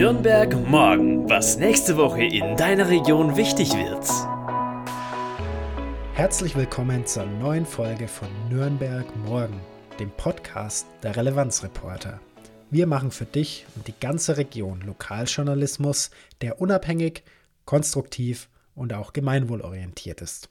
Nürnberg morgen, was nächste Woche in deiner Region wichtig wird. Herzlich willkommen zur neuen Folge von Nürnberg morgen, dem Podcast der Relevanzreporter. Wir machen für dich und die ganze Region Lokaljournalismus, der unabhängig, konstruktiv und auch gemeinwohlorientiert ist.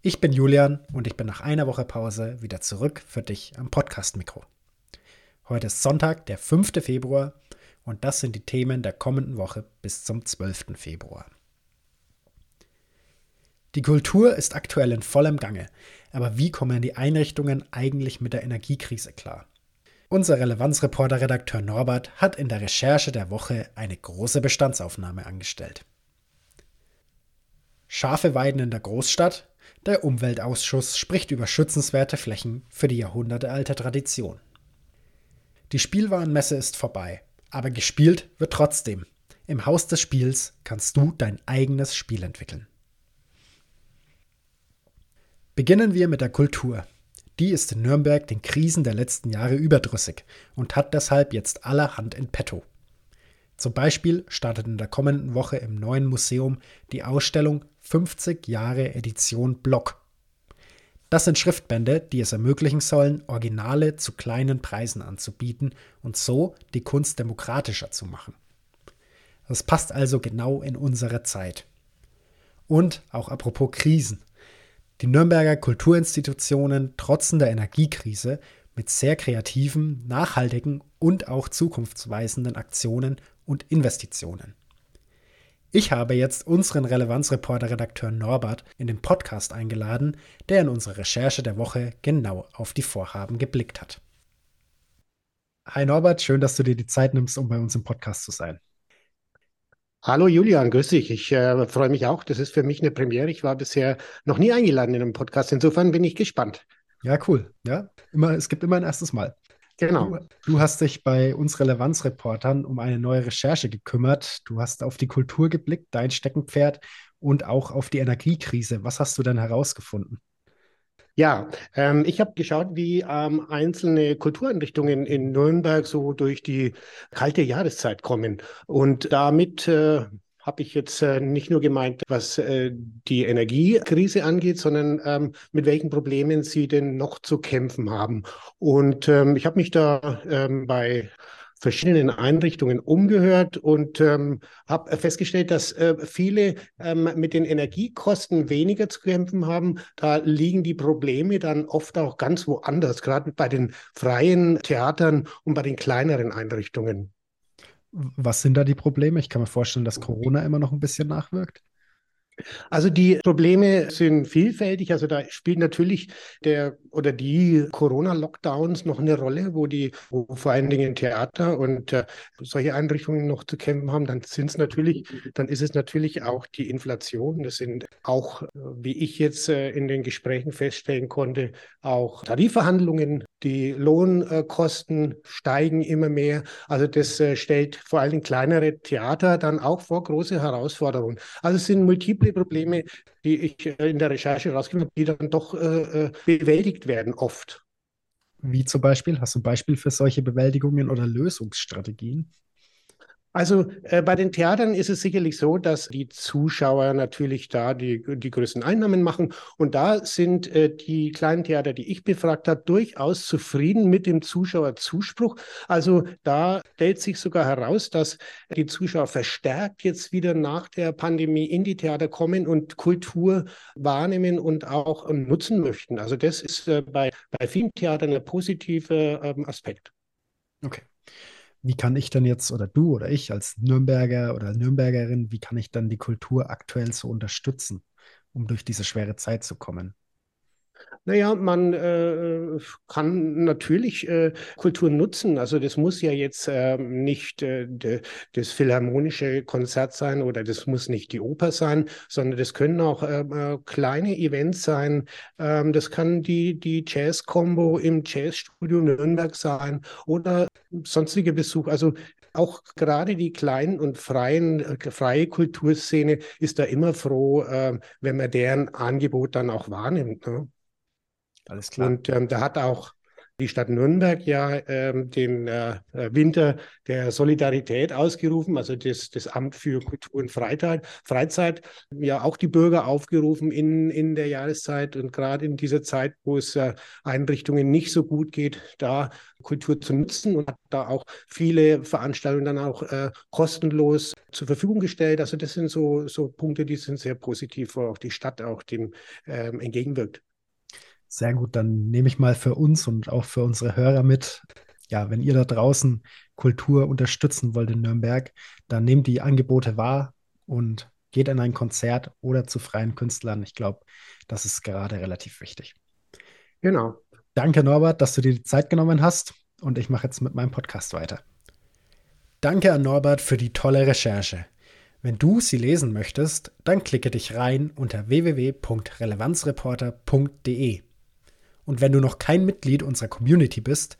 Ich bin Julian und ich bin nach einer Woche Pause wieder zurück für dich am Podcast-Mikro. Heute ist Sonntag, der 5. Februar und das sind die Themen der kommenden Woche bis zum 12. Februar. Die Kultur ist aktuell in vollem Gange, aber wie kommen die Einrichtungen eigentlich mit der Energiekrise klar? Unser Relevanzreporter-Redakteur Norbert hat in der Recherche der Woche eine große Bestandsaufnahme angestellt. Schafe Weiden in der Großstadt, der Umweltausschuss spricht über schützenswerte Flächen für die jahrhundertealte Tradition. Die Spielwarenmesse ist vorbei aber gespielt wird trotzdem. Im Haus des Spiels kannst du dein eigenes Spiel entwickeln. Beginnen wir mit der Kultur. Die ist in Nürnberg den Krisen der letzten Jahre überdrüssig und hat deshalb jetzt allerhand in petto. Zum Beispiel startet in der kommenden Woche im neuen Museum die Ausstellung 50 Jahre Edition Block das sind Schriftbände, die es ermöglichen sollen, Originale zu kleinen Preisen anzubieten und so die Kunst demokratischer zu machen. Das passt also genau in unsere Zeit. Und auch apropos Krisen. Die Nürnberger Kulturinstitutionen trotzen der Energiekrise mit sehr kreativen, nachhaltigen und auch zukunftsweisenden Aktionen und Investitionen. Ich habe jetzt unseren Relevanzreporter-Redakteur Norbert in den Podcast eingeladen, der in unserer Recherche der Woche genau auf die Vorhaben geblickt hat. Hi Norbert, schön, dass du dir die Zeit nimmst, um bei uns im Podcast zu sein. Hallo Julian, grüß dich. Ich äh, freue mich auch. Das ist für mich eine Premiere. Ich war bisher noch nie eingeladen in einem Podcast. Insofern bin ich gespannt. Ja, cool. Ja, immer, es gibt immer ein erstes Mal. Genau. Du, du, hast dich bei uns Relevanzreportern um eine neue Recherche gekümmert. Du hast auf die Kultur geblickt, dein Steckenpferd und auch auf die Energiekrise. Was hast du denn herausgefunden? Ja, ähm, ich habe geschaut, wie ähm, einzelne Kultureinrichtungen in Nürnberg so durch die kalte Jahreszeit kommen. Und damit äh, habe ich jetzt äh, nicht nur gemeint, was äh, die Energiekrise angeht, sondern ähm, mit welchen Problemen sie denn noch zu kämpfen haben. Und ähm, ich habe mich da ähm, bei verschiedenen Einrichtungen umgehört und ähm, habe festgestellt, dass äh, viele ähm, mit den Energiekosten weniger zu kämpfen haben. Da liegen die Probleme dann oft auch ganz woanders, gerade bei den freien Theatern und bei den kleineren Einrichtungen. Was sind da die Probleme? Ich kann mir vorstellen, dass Corona immer noch ein bisschen nachwirkt. Also die Probleme sind vielfältig. Also da spielt natürlich der oder die Corona-Lockdowns noch eine Rolle, wo die, wo vor allen Dingen Theater und äh, solche Einrichtungen noch zu kämpfen haben. Dann sind es natürlich, dann ist es natürlich auch die Inflation. Das sind auch, wie ich jetzt äh, in den Gesprächen feststellen konnte, auch Tarifverhandlungen. Die Lohnkosten steigen immer mehr. Also das äh, stellt vor allem kleinere Theater dann auch vor große Herausforderungen. Also es sind multiple Probleme, die ich äh, in der Recherche rausgefunden habe, die dann doch äh, äh, bewältigt werden oft. Wie zum Beispiel? Hast du ein Beispiel für solche Bewältigungen oder Lösungsstrategien? Also äh, bei den Theatern ist es sicherlich so, dass die Zuschauer natürlich da die, die größten Einnahmen machen. Und da sind äh, die kleinen Theater, die ich befragt habe, durchaus zufrieden mit dem Zuschauerzuspruch. Also da stellt sich sogar heraus, dass die Zuschauer verstärkt jetzt wieder nach der Pandemie in die Theater kommen und Kultur wahrnehmen und auch äh, nutzen möchten. Also das ist äh, bei, bei vielen Theatern ein positiver ähm, Aspekt. Okay wie kann ich dann jetzt oder du oder ich als Nürnberger oder Nürnbergerin, wie kann ich dann die Kultur aktuell so unterstützen, um durch diese schwere Zeit zu kommen? Naja, man äh, kann natürlich äh, Kultur nutzen. Also das muss ja jetzt äh, nicht äh, de, das philharmonische Konzert sein oder das muss nicht die Oper sein, sondern das können auch äh, äh, kleine Events sein. Ähm, das kann die, die Jazz-Combo im Jazzstudio Nürnberg sein oder sonstige Besuch. Also auch gerade die kleinen und freien, äh, freie Kulturszene ist da immer froh, äh, wenn man deren Angebot dann auch wahrnimmt. Ne? Alles klar. Und ähm, da hat auch die Stadt Nürnberg ja ähm, den äh, Winter der Solidarität ausgerufen, also das, das Amt für Kultur und Freizeit, Freizeit, ja auch die Bürger aufgerufen in, in der Jahreszeit und gerade in dieser Zeit, wo es äh, Einrichtungen nicht so gut geht, da Kultur zu nutzen und hat da auch viele Veranstaltungen dann auch äh, kostenlos zur Verfügung gestellt. Also das sind so, so Punkte, die sind sehr positiv, wo auch die Stadt auch dem ähm, entgegenwirkt. Sehr gut, dann nehme ich mal für uns und auch für unsere Hörer mit. Ja, wenn ihr da draußen Kultur unterstützen wollt in Nürnberg, dann nehmt die Angebote wahr und geht an ein Konzert oder zu freien Künstlern. Ich glaube, das ist gerade relativ wichtig. Genau. Danke, Norbert, dass du dir die Zeit genommen hast und ich mache jetzt mit meinem Podcast weiter. Danke an Norbert für die tolle Recherche. Wenn du sie lesen möchtest, dann klicke dich rein unter www.relevanzreporter.de. Und wenn du noch kein Mitglied unserer Community bist,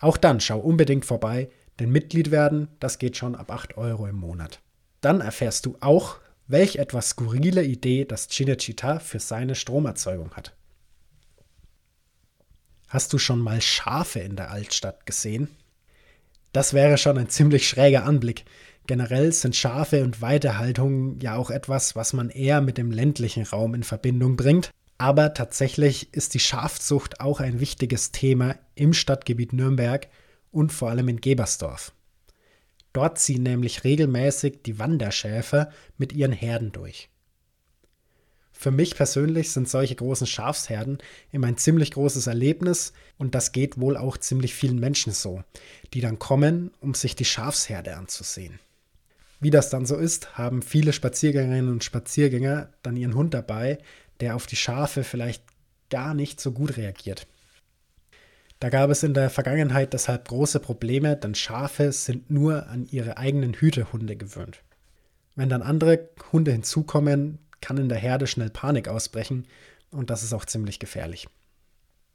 auch dann schau unbedingt vorbei, denn Mitglied werden, das geht schon ab 8 Euro im Monat. Dann erfährst du auch, welch etwas skurrile Idee das Cinecittà für seine Stromerzeugung hat. Hast du schon mal Schafe in der Altstadt gesehen? Das wäre schon ein ziemlich schräger Anblick. Generell sind Schafe und Weiterhaltung ja auch etwas, was man eher mit dem ländlichen Raum in Verbindung bringt. Aber tatsächlich ist die Schafzucht auch ein wichtiges Thema im Stadtgebiet Nürnberg und vor allem in Gebersdorf. Dort ziehen nämlich regelmäßig die Wanderschäfer mit ihren Herden durch. Für mich persönlich sind solche großen Schafsherden immer ein ziemlich großes Erlebnis und das geht wohl auch ziemlich vielen Menschen so, die dann kommen, um sich die Schafsherde anzusehen. Wie das dann so ist, haben viele Spaziergängerinnen und Spaziergänger dann ihren Hund dabei, der auf die Schafe vielleicht gar nicht so gut reagiert. Da gab es in der Vergangenheit deshalb große Probleme, denn Schafe sind nur an ihre eigenen Hütehunde gewöhnt. Wenn dann andere Hunde hinzukommen, kann in der Herde schnell Panik ausbrechen und das ist auch ziemlich gefährlich.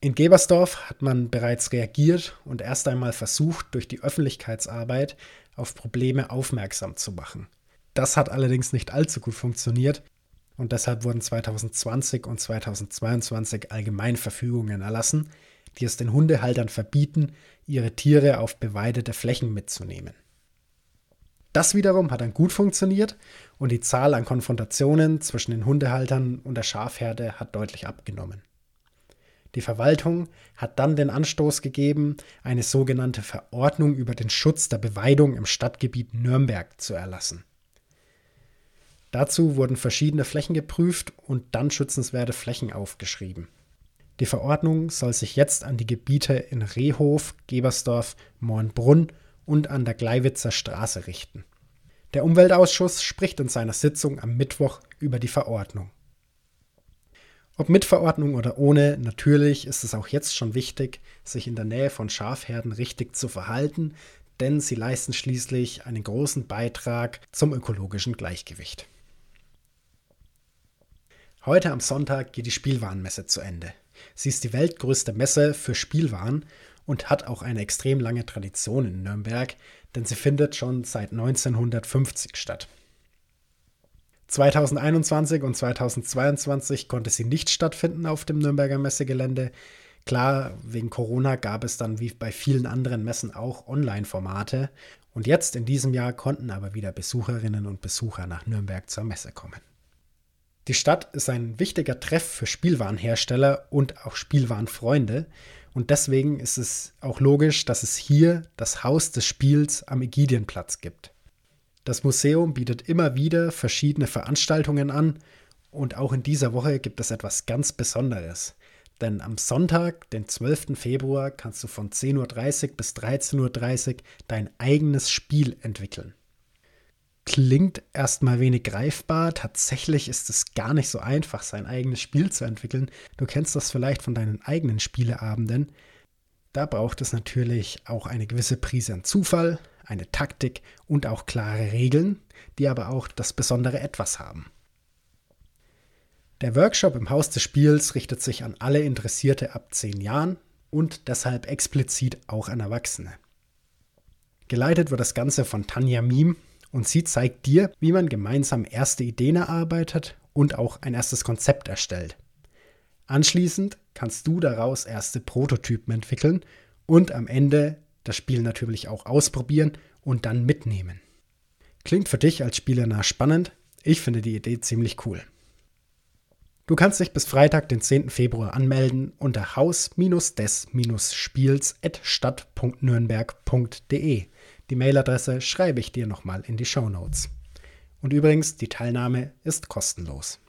In Gebersdorf hat man bereits reagiert und erst einmal versucht, durch die Öffentlichkeitsarbeit auf Probleme aufmerksam zu machen. Das hat allerdings nicht allzu gut funktioniert, und deshalb wurden 2020 und 2022 Allgemeinverfügungen erlassen, die es den Hundehaltern verbieten, ihre Tiere auf beweidete Flächen mitzunehmen. Das wiederum hat dann gut funktioniert und die Zahl an Konfrontationen zwischen den Hundehaltern und der Schafherde hat deutlich abgenommen. Die Verwaltung hat dann den Anstoß gegeben, eine sogenannte Verordnung über den Schutz der Beweidung im Stadtgebiet Nürnberg zu erlassen. Dazu wurden verschiedene Flächen geprüft und dann schützenswerte Flächen aufgeschrieben. Die Verordnung soll sich jetzt an die Gebiete in Rehhof, Gebersdorf, Moornbrunn und an der Gleiwitzer Straße richten. Der Umweltausschuss spricht in seiner Sitzung am Mittwoch über die Verordnung. Ob mit Verordnung oder ohne, natürlich ist es auch jetzt schon wichtig, sich in der Nähe von Schafherden richtig zu verhalten, denn sie leisten schließlich einen großen Beitrag zum ökologischen Gleichgewicht. Heute am Sonntag geht die Spielwarenmesse zu Ende. Sie ist die weltgrößte Messe für Spielwaren und hat auch eine extrem lange Tradition in Nürnberg, denn sie findet schon seit 1950 statt. 2021 und 2022 konnte sie nicht stattfinden auf dem Nürnberger Messegelände. Klar, wegen Corona gab es dann wie bei vielen anderen Messen auch Online-Formate. Und jetzt in diesem Jahr konnten aber wieder Besucherinnen und Besucher nach Nürnberg zur Messe kommen. Die Stadt ist ein wichtiger Treff für Spielwarenhersteller und auch Spielwarenfreunde. Und deswegen ist es auch logisch, dass es hier das Haus des Spiels am Ägidienplatz gibt. Das Museum bietet immer wieder verschiedene Veranstaltungen an und auch in dieser Woche gibt es etwas ganz Besonderes. Denn am Sonntag, den 12. Februar, kannst du von 10.30 Uhr bis 13.30 Uhr dein eigenes Spiel entwickeln klingt erstmal wenig greifbar. Tatsächlich ist es gar nicht so einfach, sein eigenes Spiel zu entwickeln. Du kennst das vielleicht von deinen eigenen Spieleabenden. Da braucht es natürlich auch eine gewisse Prise an Zufall, eine Taktik und auch klare Regeln, die aber auch das besondere Etwas haben. Der Workshop im Haus des Spiels richtet sich an alle Interessierte ab 10 Jahren und deshalb explizit auch an Erwachsene. Geleitet wird das Ganze von Tanja Miem, und sie zeigt dir, wie man gemeinsam erste Ideen erarbeitet und auch ein erstes Konzept erstellt. Anschließend kannst du daraus erste Prototypen entwickeln und am Ende das Spiel natürlich auch ausprobieren und dann mitnehmen. Klingt für dich als Spieler spannend? Ich finde die Idee ziemlich cool. Du kannst dich bis Freitag, den 10. Februar anmelden unter haus-des-spiels.stadt.nürnberg.de. Die Mailadresse schreibe ich dir nochmal in die Show Notes. Und übrigens, die Teilnahme ist kostenlos.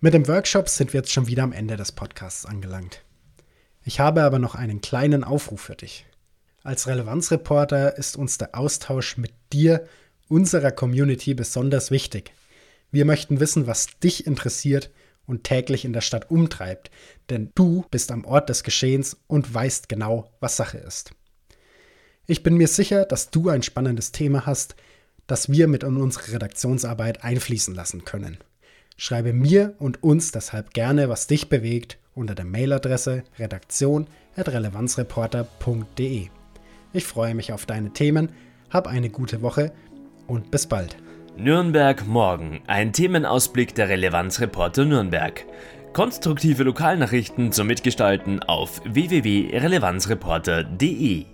Mit dem Workshop sind wir jetzt schon wieder am Ende des Podcasts angelangt. Ich habe aber noch einen kleinen Aufruf für dich. Als Relevanzreporter ist uns der Austausch mit dir, unserer Community, besonders wichtig. Wir möchten wissen, was dich interessiert und täglich in der Stadt umtreibt, denn du bist am Ort des Geschehens und weißt genau, was Sache ist. Ich bin mir sicher, dass du ein spannendes Thema hast, das wir mit in unsere Redaktionsarbeit einfließen lassen können. Schreibe mir und uns deshalb gerne, was dich bewegt, unter der Mailadresse redaktion.relevanzreporter.de. Ich freue mich auf deine Themen, hab eine gute Woche und bis bald. Nürnberg morgen, ein Themenausblick der Relevanzreporter Nürnberg. Konstruktive Lokalnachrichten zum Mitgestalten auf www.relevanzreporter.de.